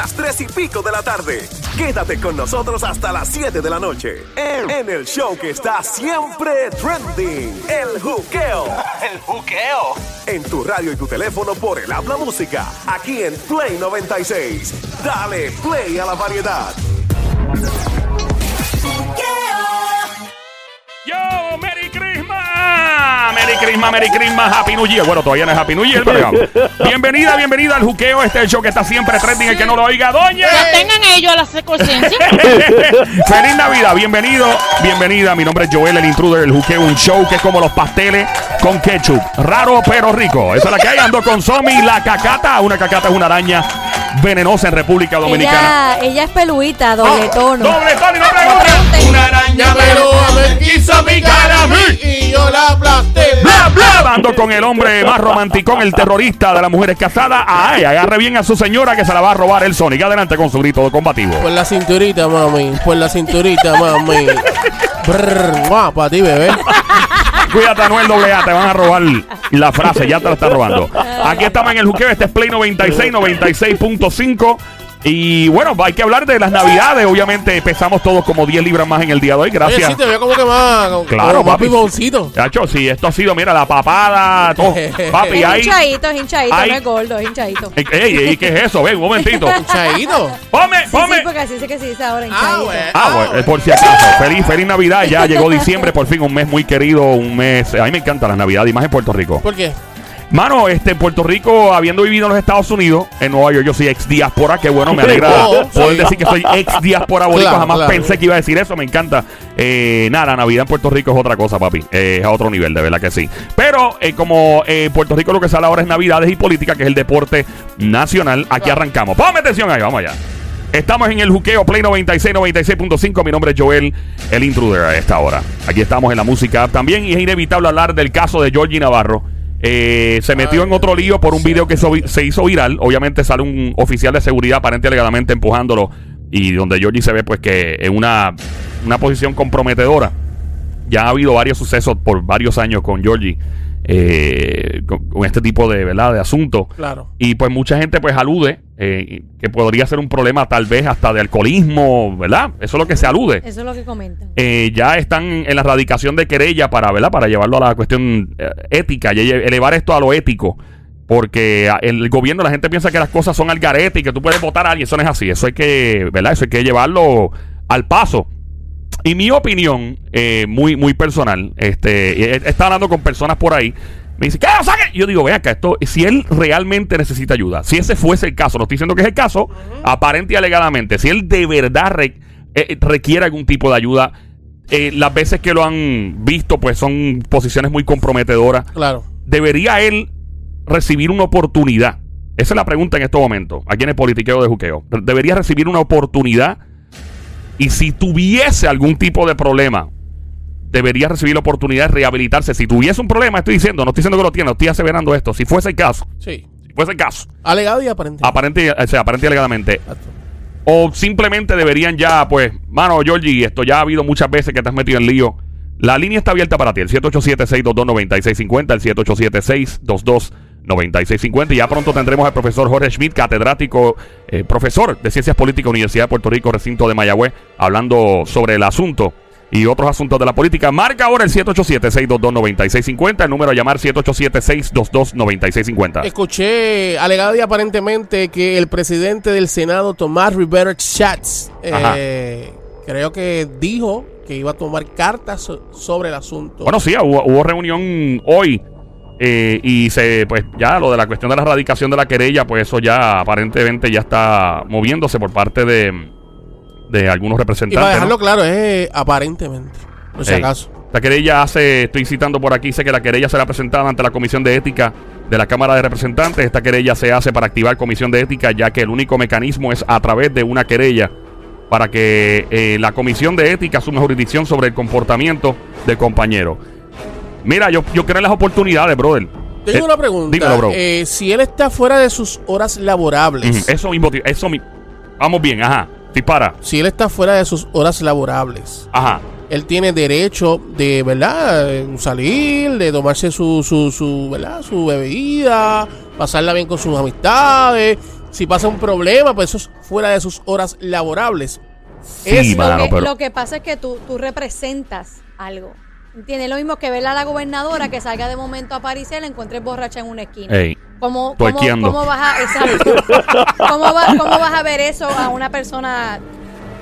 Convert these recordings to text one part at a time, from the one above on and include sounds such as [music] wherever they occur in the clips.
las 3 y pico de la tarde. Quédate con nosotros hasta las 7 de la noche. En, en el show que está siempre trending. El juqueo. [laughs] El juqueo. En tu radio y tu teléfono por el habla música. Aquí en Play 96. Dale play a la variedad. Yo, Merry Christmas. Merry Christmas, Merry Christmas, Happy New Year. Bueno, todavía no es Happy New Year, pero. [laughs] Bienvenida, bienvenida al juqueo. Este es el show que está siempre trending. El que no lo oiga, doña. Que tengan ellos la secuencia. [laughs] Feliz Navidad, bienvenido, bienvenida. Mi nombre es Joel, el intruder, el juqueo, un show que es como los pasteles con ketchup. Raro pero rico. Esa es la que hay. Ando con Somi, la cacata. Una cacata es una araña venenosa en República Dominicana. Ella, ella es peluita, doble tono. Doble tono y no pregunte. Una araña me quiso picar a mí y yo la Bla, bla. Ando con el hombre más romanticón, el terrorista de las mujeres casadas. Ay, agarre bien a su señora que se la va a robar el Sonic. Adelante con su grito combativo. Por la cinturita, mami. Por la cinturita, mami. Guau, para ti, bebé. Cuídate, Anuel AA, te van a robar la frase, ya te la están robando. Aquí estamos en el juqueo, este es Play 96, 96.5. Y bueno, hay que hablar de las navidades. Obviamente pesamos todos como 10 libras más en el día de hoy. Oye, Gracias. sí, te veo como que más. Claro, como papi. Chacho, sí, esto ha sido, mira, la papada, todo. [laughs] Papi, Es ahí. hinchadito, es hinchadito, Ahí. no es gordo, es hinchadito. Ey, ey, ey, ¿qué es eso? Ven, un momentito. [laughs] Chaito. Ponme, Sí, ponme. sí, porque así es que se dice ahora Ah, hinchadito. bueno. Ah, bueno, eh, por si acaso. Feliz, feliz Navidad. Ya llegó diciembre, por fin, un mes muy querido, un mes. A mí me encanta la Navidad y más en Puerto Rico. ¿Por qué? Mano, este, en Puerto Rico, habiendo vivido en los Estados Unidos, en Nueva York, yo soy ex diáspora. Qué bueno, me alegra [laughs] Oh, poder sí. decir que soy ex diáspora boricua. Claro, Jamás claro. pensé que iba a decir eso, me encanta. Eh, nada, Navidad en Puerto Rico es otra cosa, papi. Eh, es a otro nivel, de verdad que sí. Pero eh, como eh, Puerto Rico lo que sale ahora es Navidades y política, que es el deporte nacional, aquí arrancamos. Ponme atención ahí, vamos allá. Estamos en el juqueo Play 96, 96.5. Mi nombre es Joel, el intruder a esta hora. Aquí estamos en la música también y es inevitable hablar del caso de Georgie Navarro. Eh, se metió en otro lío por un video que so- se hizo viral. Obviamente sale un oficial de seguridad aparente alegadamente empujándolo y donde Georgie se ve pues que en una, una posición comprometedora. Ya ha habido varios sucesos por varios años con Georgie eh, con, con este tipo de, ¿verdad? de asuntos. Claro. Y pues mucha gente pues alude eh, que podría ser un problema tal vez hasta de alcoholismo, ¿verdad? Eso es lo que se alude. Eso es lo que comentan. Eh, ya están en la radicación de querella para, ¿verdad? Para llevarlo a la cuestión eh, ética y elevar esto a lo ético. Porque el gobierno, la gente piensa que las cosas son al garete y que tú puedes votar a alguien. Eso no es así. Eso hay que, ¿verdad? Eso hay que llevarlo al paso. Y mi opinión, eh, muy, muy personal, este, estado hablando con personas por ahí. Me dice, ¿qué lo saque? Yo digo, ve acá, esto, si él realmente necesita ayuda, si ese fuese el caso, no estoy diciendo que es el caso, aparente y alegadamente, si él de verdad re- eh, requiere algún tipo de ayuda, eh, las veces que lo han visto, pues son posiciones muy comprometedoras. Claro. ¿Debería él recibir una oportunidad? Esa es la pregunta en estos momentos, aquí en el politiqueo de juqueo. ¿Debería recibir una oportunidad? Y si tuviese algún tipo de problema, debería recibir la oportunidad de rehabilitarse. Si tuviese un problema, estoy diciendo, no estoy diciendo que lo tiene, estoy aseverando esto. Si fuese el caso. Sí. Si fuese el caso. Alegado y aparente. Aparente, o sea, aparente y alegadamente. Exacto. O simplemente deberían ya, pues, mano, Georgie, esto ya ha habido muchas veces que te has metido en lío. La línea está abierta para ti, el 787-622-9650, el 787 622 9650. Ya pronto tendremos al profesor Jorge Schmidt, catedrático, eh, profesor de Ciencias Políticas, Universidad de Puerto Rico, recinto de Mayagüez, hablando sobre el asunto y otros asuntos de la política. Marca ahora el 787-622-9650, el número a llamar 787-622-9650. Escuché alegado y aparentemente que el presidente del Senado, Tomás Rivera Schatz, eh, creo que dijo que iba a tomar cartas sobre el asunto. Bueno, sí, hubo reunión hoy eh, y se, pues ya lo de la cuestión de la erradicación de la querella, pues eso ya aparentemente ya está moviéndose por parte de, de algunos y para representantes. dejarlo ¿no? claro, es eh, aparentemente. Por si Ey. acaso. La querella hace, estoy citando por aquí, dice que la querella será presentada ante la Comisión de Ética de la Cámara de Representantes. Esta querella se hace para activar Comisión de Ética, ya que el único mecanismo es a través de una querella para que eh, la Comisión de Ética asuma jurisdicción sobre el comportamiento del compañero. Mira, yo, yo creo en las oportunidades, brother. Tengo Eh, una pregunta. Dímelo, bro. Eh, si él está fuera de sus horas laborables, Ujú, Eso mismo, eso mi- Vamos bien, ajá. Dispara. si él está fuera de sus horas laborables, Ajá. él tiene derecho de, ¿verdad? Salir, de tomarse su, su, su, ¿verdad? Su bebida, pasarla bien con sus amistades, Si pasa un problema, pues eso es fuera de sus horas laborables. Sí, Es- mano, lo, que, pero- lo que pasa es que tú, tú representas algo. ¿Entiendes? Lo mismo que verla a la gobernadora que salga de momento a París y la encuentres borracha en una esquina. Ey. ¿Cómo, cómo, vas a, exacto. ¿Cómo, va- ¿Cómo vas a ver eso a una persona?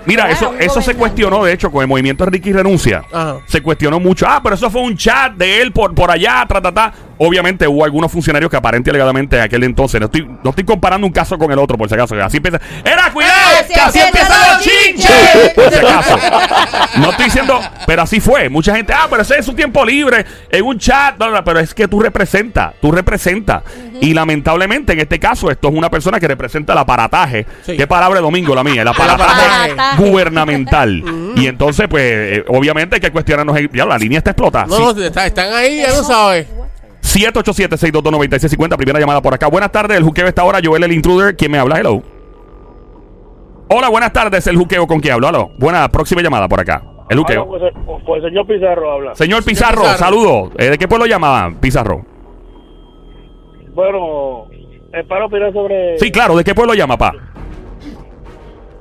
Mira, eso, eso se cuestionó, de hecho, con el movimiento de Ricky Renuncia. Ajá. Se cuestionó mucho. Ah, pero eso fue un chat de él por, por allá, tra, ta, ta. Obviamente hubo algunos funcionarios que aparente y alegadamente en aquel entonces, no estoy, no estoy comparando un caso con el otro, por si acaso. Así empieza. ¡Era cuidado! Así ¡Que así empiezan los chinches! Por si acaso. No estoy diciendo, pero así fue. Mucha gente, ah, pero ese es su tiempo libre en un chat. bla, bla, pero es que tú representas, tú representas. Y lamentablemente en este caso, esto es una persona que representa el aparataje. Sí. ¿Qué palabra de domingo la mía? El aparataje aparataje. gubernamental. [laughs] Y entonces, pues, eh, obviamente hay que cuestionarnos. Ya, la línea está explotada. No, no, está- están ahí, ya lo sabes. 787-622-9650, primera llamada por acá. Buenas tardes, el juqueo está ahora, Joel el intruder. ¿Quién me habla? Hello. Hola, buenas tardes, el juqueo con quién hablo. Hello. Buena, próxima llamada por acá. El Hola, juqueo. pues, eh, pues el señor Pizarro habla. Señor Pizarro, Pizarro. saludos. Eh, ¿De qué pueblo llamaban, Pizarro? Bueno, es para opinar sobre... Sí, claro, ¿de qué pueblo llama, pa?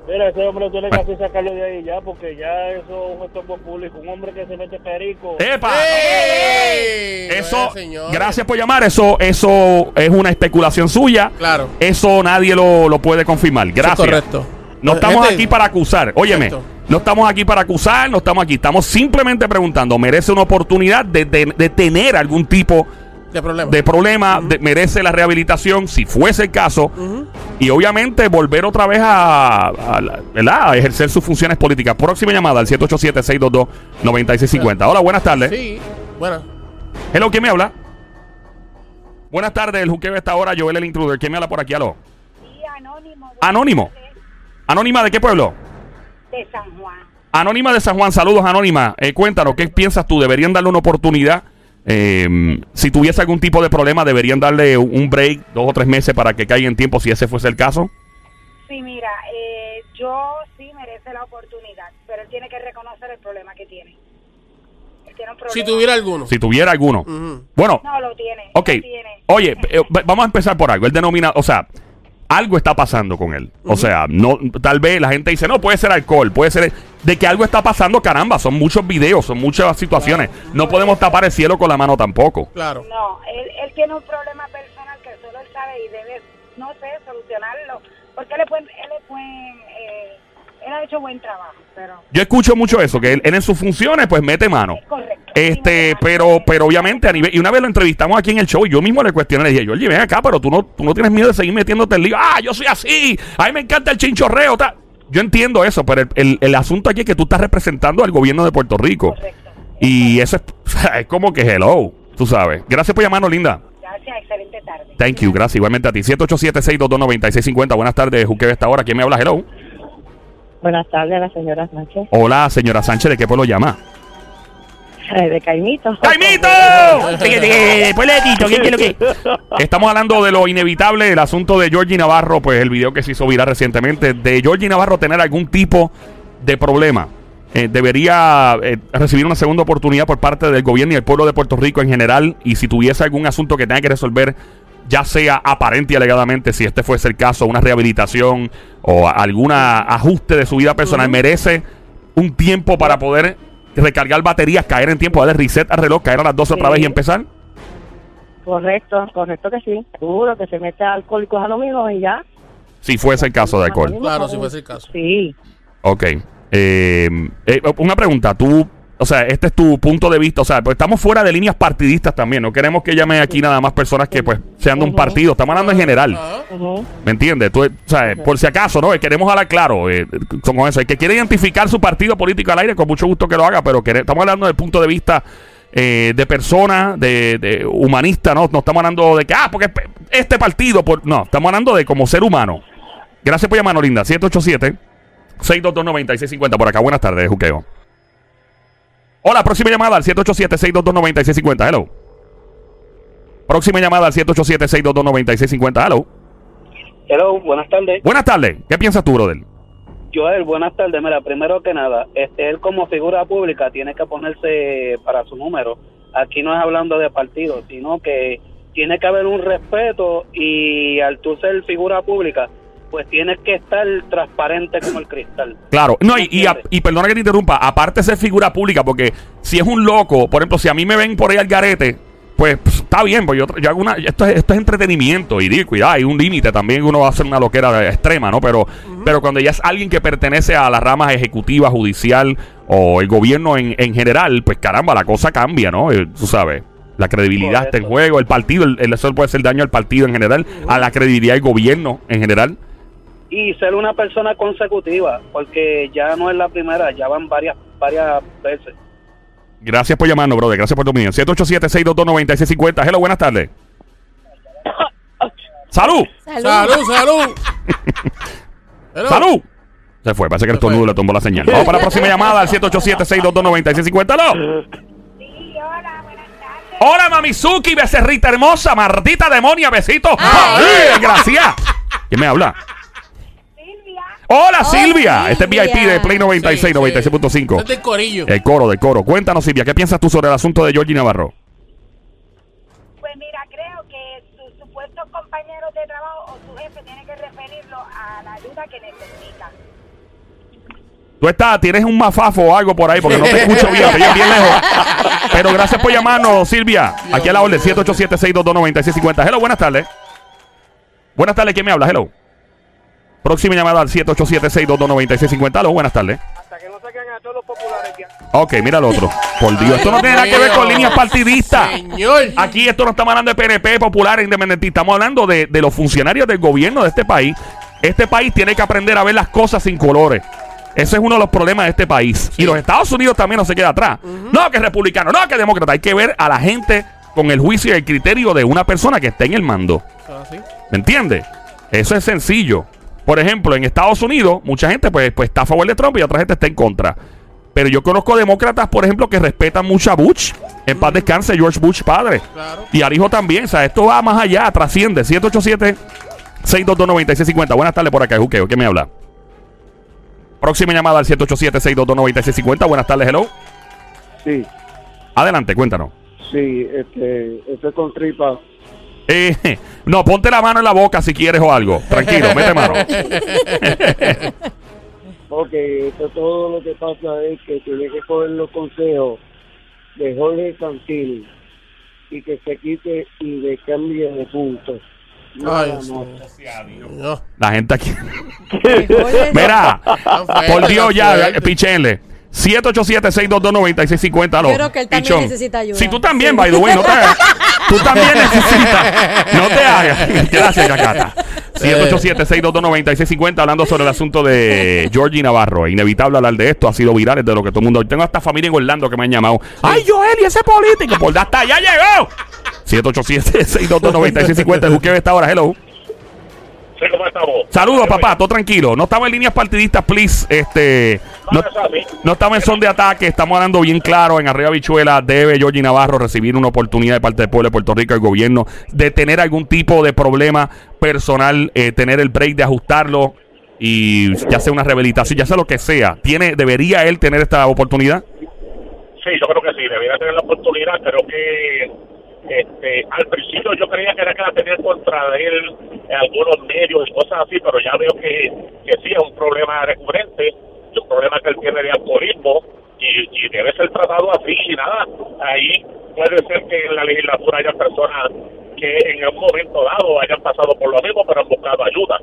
Mira, ese hombre tiene que hacer sacarlo de ahí ya, porque ya eso es un estorbo público. Un hombre que se mete perico. ¡Epa! ¡Ey! Eso, señores. gracias por llamar. Eso, eso es una especulación suya. Claro. Eso nadie lo, lo puede confirmar. Eso es Gracias. correcto. No estamos Gente, aquí para acusar. Óyeme, no estamos aquí para acusar, no estamos aquí. Estamos simplemente preguntando, ¿merece una oportunidad de, de- de tener algún tipo De problema. de problema? De- ¿Merece la rehabilitación? Si fuese el caso. Y obviamente volver otra vez a, a la- ¿verdad? a ejercer sus funciones políticas. Próxima llamada al 787-622-9650. Hola, buenas tardes. Sí, bueno. Hello, ¿quién me habla? Buenas tardes, el juqueo está ahora, Joel el intruder. ¿Quién me habla por aquí? Aló. Sí, anónimo. Anónimo. Anónima, ¿de qué pueblo? De San Juan. Anónima de San Juan, saludos Anónima. Eh, cuéntanos, ¿qué piensas tú? ¿Deberían darle una oportunidad? Eh, si tuviese algún tipo de problema, ¿deberían darle un break, dos o tres meses para que caiga en tiempo si ese fuese el caso? Sí, mira, eh, yo sí merece la oportunidad, pero él tiene que reconocer el problema que tiene. Él tiene un problema. Si tuviera alguno. Si tuviera alguno. Bueno, No, lo tiene. ok. lo tiene. Oye, eh, [laughs] vamos a empezar por algo. Él denomina, o sea, algo está pasando con él. O sea, no, tal vez la gente dice, no, puede ser alcohol, puede ser... De que algo está pasando, caramba, son muchos videos, son muchas situaciones. No podemos tapar el cielo con la mano tampoco. Claro. No, él, él tiene un problema personal que solo él sabe y debe, no sé, solucionarlo. Porque él es buen, él es buen, él ha hecho buen trabajo, pero Yo escucho mucho eso, que él, él en sus funciones pues mete mano. correcto. Este, pero, pero obviamente a nivel, y una vez lo entrevistamos aquí en el show y yo mismo le cuestioné, le dije, oye, ven acá, pero tú no, tú no tienes miedo de seguir metiéndote en lío. Ah, yo soy así, a mí me encanta el chinchorreo, tal. Yo entiendo eso, pero el, el- el asunto aquí es que tú estás representando al gobierno de Puerto Rico. Correcto. Y eso es, [laughs] es como que hello, tú sabes. Gracias por llamarnos, linda. Gracias, excelente tarde. Thank you, gracias. Igualmente a ti. 787-622-9650. Buenas tardes, Juque esta hora. ¿Quién me habla? Hello. Buenas tardes, la señora Sánchez. Hola, señora Sánchez, ¿de qué pueblo llama? Eh, de Caimito. ¡Caimito! Puebletito, ¿qué quiere que? Estamos hablando de lo inevitable, el asunto de Georgie Navarro, pues el video que se hizo viral recientemente, de Georgie Navarro tener algún tipo de problema. Eh, debería eh, recibir una segunda oportunidad por parte del gobierno y el pueblo de Puerto Rico en general. Y si tuviese algún asunto que tenga que resolver, ya sea aparente y alegadamente, si este fuese el caso, una rehabilitación o algún ajuste de su vida personal, merece un tiempo para poder recargar baterías, caer en tiempo, darle reset al reloj, caer a las 12 otra vez y empezar. Correcto, correcto que sí. Seguro que se mete alcohólicos anónimos y ya. Si fuese el caso de alcohol. Claro, si fuese el caso. Sí. Ok. Eh, eh, una pregunta, tú, o sea, este es tu punto de vista, o sea, pues estamos fuera de líneas partidistas también, no queremos que llame aquí nada más personas que pues sean de un partido, estamos hablando en general. ¿me entiendes? Tú, o sea, por si acaso, ¿no? Queremos hablar claro eh, con eso, el que quiere identificar su partido político al aire, con mucho gusto que lo haga, pero estamos hablando del punto de vista eh, de persona, de, de humanista, ¿no? No estamos hablando de que, ah, porque este partido, por, no, estamos hablando de como ser humano. Gracias por llamarnos, Linda. 787 622-9650 por acá. Buenas tardes, Juqueo. Hola, próxima llamada al 787-622-9650. Hello. Próxima llamada al 787-622-9650. Hello. Hello, buenas tardes. Buenas tardes. ¿Qué piensas tú, brother? Joel, buenas tardes. Mira, primero que nada, este, él como figura pública tiene que ponerse para su número. Aquí no es hablando de partido, sino que tiene que haber un respeto y al tú ser figura pública, pues tienes que estar transparente como el cristal. Claro, no, y, y, a- y perdona que te interrumpa, aparte de ser figura pública, porque si es un loco, por ejemplo, si a mí me ven por ahí al garete, pues está bien, pues yo, yo hago una, esto es, esto es entretenimiento y digo, cuidado, hay un límite también, uno va a hacer una loquera extrema, ¿no? Pero, pero cuando ya es alguien que pertenece a las ramas ejecutiva, judicial o el gobierno en, en general, pues caramba, la cosa cambia, ¿no? Eh, tú sabes. La credibilidad está en juego, el partido, el, el- eso puede hacer daño al partido en general, a la credibilidad del gobierno en general. Y ser una persona consecutiva, porque ya no es la primera, ya van varias varias veces. Gracias por llamarnos, brother. Gracias por tu opinión. 787-622-9650. Hello, buenas tardes. [coughs] ¡Salud! Salud. Salud, salud. [laughs] Hello. ¡Salud! Se fue, parece que el tornudo le tomó la señal. Vamos para la próxima llamada al 787-622-9650. ¡Aló! Sí, hola, buenas tardes. Hola, Mamizuki, becerrita hermosa, Martita demonia, besito. Ay. ¡Ay, gracias! ¿Quién me habla? Hola, Oh, Silvia. Este es. VIP de Play 96, Sí, sí. 96.5. Es del corillo. El coro, del coro. Cuéntanos, Silvia, ¿qué piensas tú sobre el asunto de Georgie Navarro? pues mira, creo que sus supuestos compañeros de trabajo o su jefe tiene que referirlo a la ayuda que necesita. Tú estás, tienes un mafafo o algo por ahí porque no te escucho bien, te oyes bien lejos. Pero gracias por llamarnos, Silvia. Aquí a la orden, 787-622-9650. Hello, buenas tardes. Buenas tardes, ¿quién me habla? Hello. Próxima llamada al 787-622-9650. Hello, buenas tardes. Hasta que no saquen a todos los populares ya. Ok, mira el otro. Por Dios, esto no tiene nada que ver con líneas partidistas. Señor. Aquí esto no estamos hablando de PNP, populares, independentistas. Estamos hablando de, de los funcionarios del gobierno de este país. Este país tiene que aprender a ver las cosas sin colores. Ese es uno de los problemas de este país. Y los Estados Unidos también no se queda atrás. No que republicano, no que demócrata. Hay que ver a la gente con el juicio y el criterio de una persona que está en el mando. Ah, sí. ¿Me entiendes? Eso es sencillo. Por ejemplo, en Estados Unidos, mucha gente pues, pues está a favor de Trump y otra gente está en contra. Pero yo conozco demócratas, por ejemplo, que respetan mucho a Bush. En paz descanse, George Bush padre. Claro. Y al hijo también. O sea, esto va más allá, trasciende. 787-622-9650. Buenas tardes por acá, Juqueo. ¿Qué me habla? Próxima llamada al 787-622-9650. Buenas tardes, hello. Sí, Adelante, cuéntanos. sí, este, este con tripa. Eh, no, ponte la mano en la boca si quieres o algo. Tranquilo, mete mano. [laughs] Porque esto todo lo que pasa es que tiene que coger los consejos de Jorge Santil y que se quite y de cambie de puntos. Ay, Nada sí. más. No. La gente aquí. [laughs] Mira, por Dios, ya, pichenle. 787-622-9650. aló, Yo creo que él también pichón. necesita ayuda. Si tú también, Sí. by the way, no te [laughs] hagas. Tú también necesitas. No te hagas. Gracias, Cacata. 787-622-9650, hablando sobre el asunto de Georgie Navarro. Es inevitable hablar de esto, ha sido viral, es de lo que todo el mundo. Tengo hasta familia en Orlando que me han llamado. ¡Ay, Joel, y ese político! Por hasta ya llegó. 787-622-9650. El juqueo está ahora, hello. Sí, ¿cómo estamos? Saludos, papá, todo tranquilo. No estamos en líneas partidistas, please. Este, no, No, estamos en son de ataque. Estamos hablando bien claro. En Arriba Bichuela debe Georgie Navarro recibir una oportunidad de parte del pueblo de Puerto Rico, el gobierno, de tener algún tipo de problema personal, eh, tener el break de ajustarlo y ya sea una rehabilitación, ya sea lo que sea. ¿Tiene, ¿Debería él tener esta oportunidad? Sí, yo creo que sí, debería tener la oportunidad. Creo que este, al principio yo creía que era que la tenía contra él en algunos medios y cosas así, pero ya veo que, que sí es un problema recurrente, es un problema que él tiene de alcoholismo y, y debe ser tratado así y nada. Ahí puede ser que en la legislatura haya personas que en un momento dado hayan pasado por lo mismo, pero han buscado ayuda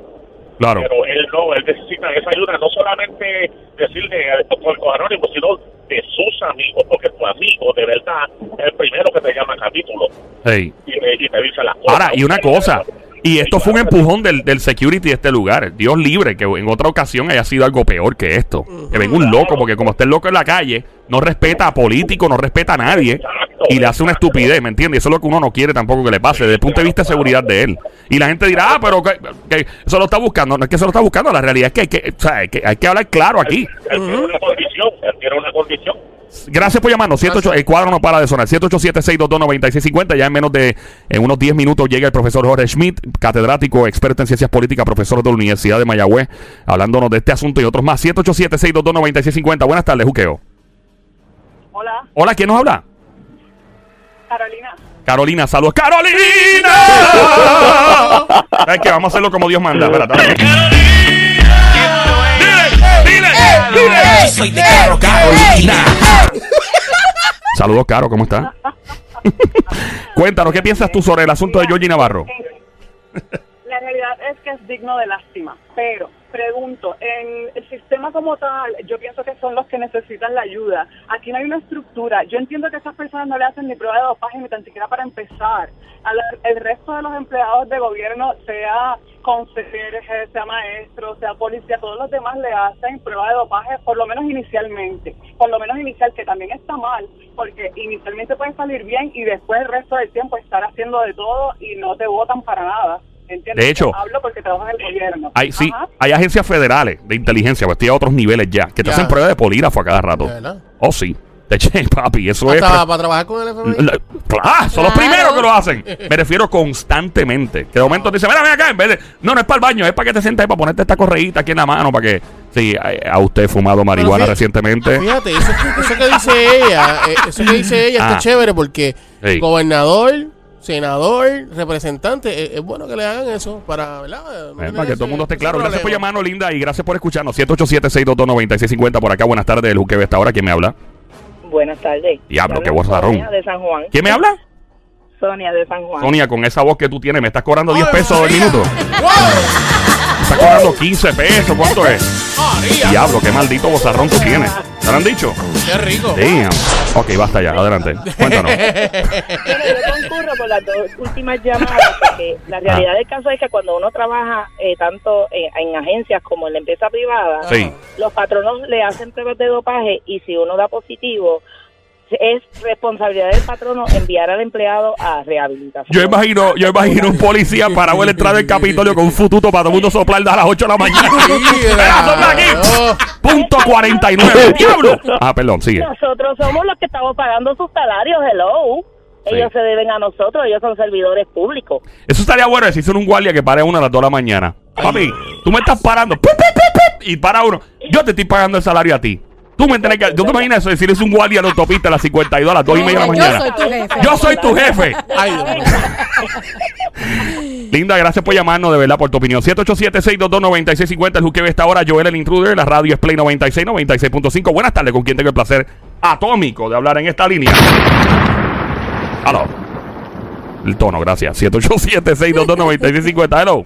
Claro. pero él no, él necesita esa ayuda, no solamente decirle al doctor Anónimo, sino de sus amigos, porque tu amigo de verdad es el primero que te llama a capítulo Hey. y, te- y te dice las cosas. Ahora, y una cosa, y esto fue un empujón del, del security de este lugar. Dios libre que en otra ocasión haya sido algo peor que esto. Que venga un loco, porque como está el loco en la calle, no respeta a políticos, no respeta a nadie y le hace una estupidez, ¿me entiendes? Eso es lo que uno no quiere tampoco que le pase, desde el punto de vista de seguridad de él. Y la gente dirá, ah, pero que, que eso lo está buscando. No es que eso lo está buscando, la realidad es que hay que, o sea, hay que, hay que hablar claro aquí. Él tiene una condición, él tiene una condición. Gracias por llamarnos. 78, el cuadro no para de sonar. 787-622-9650. Ya en menos de en unos 10 minutos llega el profesor Jorge Schmidt, catedrático, experto en ciencias políticas, profesor de la Universidad de Mayagüez, hablándonos de este asunto y otros más. 787-622-9650. Buenas tardes, Juqueo. Hola, Hola, ¿quién nos habla? Carolina. Carolina, saludos. ¡Carolina! ¿Sabes qué? Vamos a hacerlo como Dios manda. Espérate. Dile, dile, dile. Soy de Caro Carolina. Saludos, Caro, ¿cómo estás? [laughs] Cuéntanos, ¿qué piensas tú sobre el asunto de Georgie Navarro? Es que es digno de lástima, pero pregunto, en el sistema como tal, yo pienso que son los que necesitan la ayuda. Aquí no hay una estructura. Yo entiendo que esas personas no le hacen ni prueba de dopaje ni tan siquiera para empezar. El resto de los empleados de gobierno, sea conserje, sea maestro, sea policía, todos los demás le hacen prueba de dopaje, por lo menos inicialmente. Por lo menos inicial, que también está mal, porque inicialmente puede salir bien y después el resto del tiempo estar haciendo de todo y no te votan para nada. ¿Entiendes? De hecho, hablo porque trabajo en el gobierno. Hay, sí, hay agencias federales de inteligencia, pues estoy a otros niveles ya, que te Ya. hacen pruebas de polígrafo a cada rato. ¿De verdad? Oh, sí. [laughs] Te eché, papi, eso Hasta es. para trabajar con el FBI. La- Claro, son los Claro. primeros que lo hacen. Me refiero constantemente. Que de momento te dicen, mira, ven acá, en vez de. No, no es para el baño, es para que te sientas ahí, para ponerte esta correíta aquí en la mano, para que. Sí, a, a usted fumado marihuana fí- recientemente. Fíjate, eso, eso que dice ella, eh, eso que dice ella Ah. está chévere porque Sí. gobernador, senador, representante, es bueno que le hagan eso para, ¿verdad? No Eh, para que ese- todo el mundo esté claro. Gracias por llamarnos, linda, y gracias por escucharnos. 787-622-9650 por acá. Buenas tardes, el Juque esta hora. ¿Quién me habla? Buenas tardes. Diablo, qué bozarrón. Sonia de San Juan. ¿Quién me habla? Sonia de San Juan. Sonia, con esa voz que tú tienes, ¿me estás cobrando 10 ¡Ay, pesos el María! minuto? ¡Wow! ¿Me estás cobrando 15 pesos? ¿Cuánto es? Diablo, qué maldito bozarrón tú tienes. ¿Te lo han dicho? ¡Qué rico! Damn. Ok, basta ya, adelante. Cuéntanos. [laughs] Bueno, yo concurro con las dos últimas llamadas porque la realidad Ah. del caso es que cuando uno trabaja eh, tanto en, en agencias como en la empresa privada, Sí. los patronos le hacen pruebas de dopaje y si uno da positivo, es responsabilidad del patrono enviar al empleado a rehabilitación. Yo imagino, yo imagino un policía parado en la entrada del Capitolio con un fututo para todo el mundo soplar a las 8 de la mañana. [laughs] Sopla aquí. Punto 49. [laughs] ¡Diablo! Ah, perdón, sigue. Nosotros somos los que estamos pagando sus salarios, hello. Ellos Sí. se deben a nosotros, ellos son servidores públicos. Eso estaría bueno decirse en un guardia que pare a una a las 2 de la mañana. Papi, tú me estás parando. Y para uno. Yo te estoy pagando el salario a ti. Tú me tienes que. ¿Tú te imaginas eso? Decirle es un guardia a la autopista a las 52 a las 2 y media de la Yo mañana. soy tu jefe. Yo soy tu jefe. Ay, Dios mío. Linda, gracias por llamarnos, de verdad, por tu opinión. 787-622-9650, el Juque de esta hora. Joel, el intruder, la radio es Play 96, 96.5. Buenas tardes, con quien tengo el placer atómico de hablar en esta línea. Aló. El tono, gracias. 787-622-9650. Hello.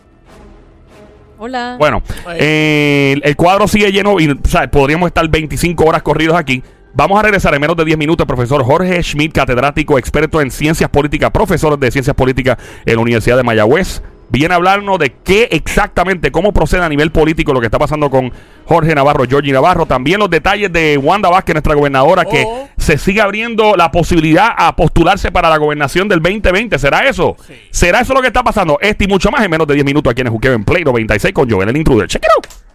Hola. Bueno, eh, el cuadro sigue lleno y podríamos estar 25 horas corridos aquí. Vamos a regresar en menos de 10 minutos. El profesor Jorge Schmidt, catedrático, experto en ciencias políticas, profesor de ciencias políticas en la Universidad de Mayagüez. Viene a hablarnos de qué exactamente, cómo procede a nivel político lo que está pasando con Jorge Navarro, Georgie Navarro. También los detalles de Wanda Vázquez, nuestra gobernadora, que Oh. se sigue abriendo la posibilidad a postularse para la gobernación del 2020. ¿Será eso? ¿Será eso lo que está pasando? Este y mucho más en menos de 10 minutos aquí en el Juqueo en Play 96 con Joel, el intruder. Check it out.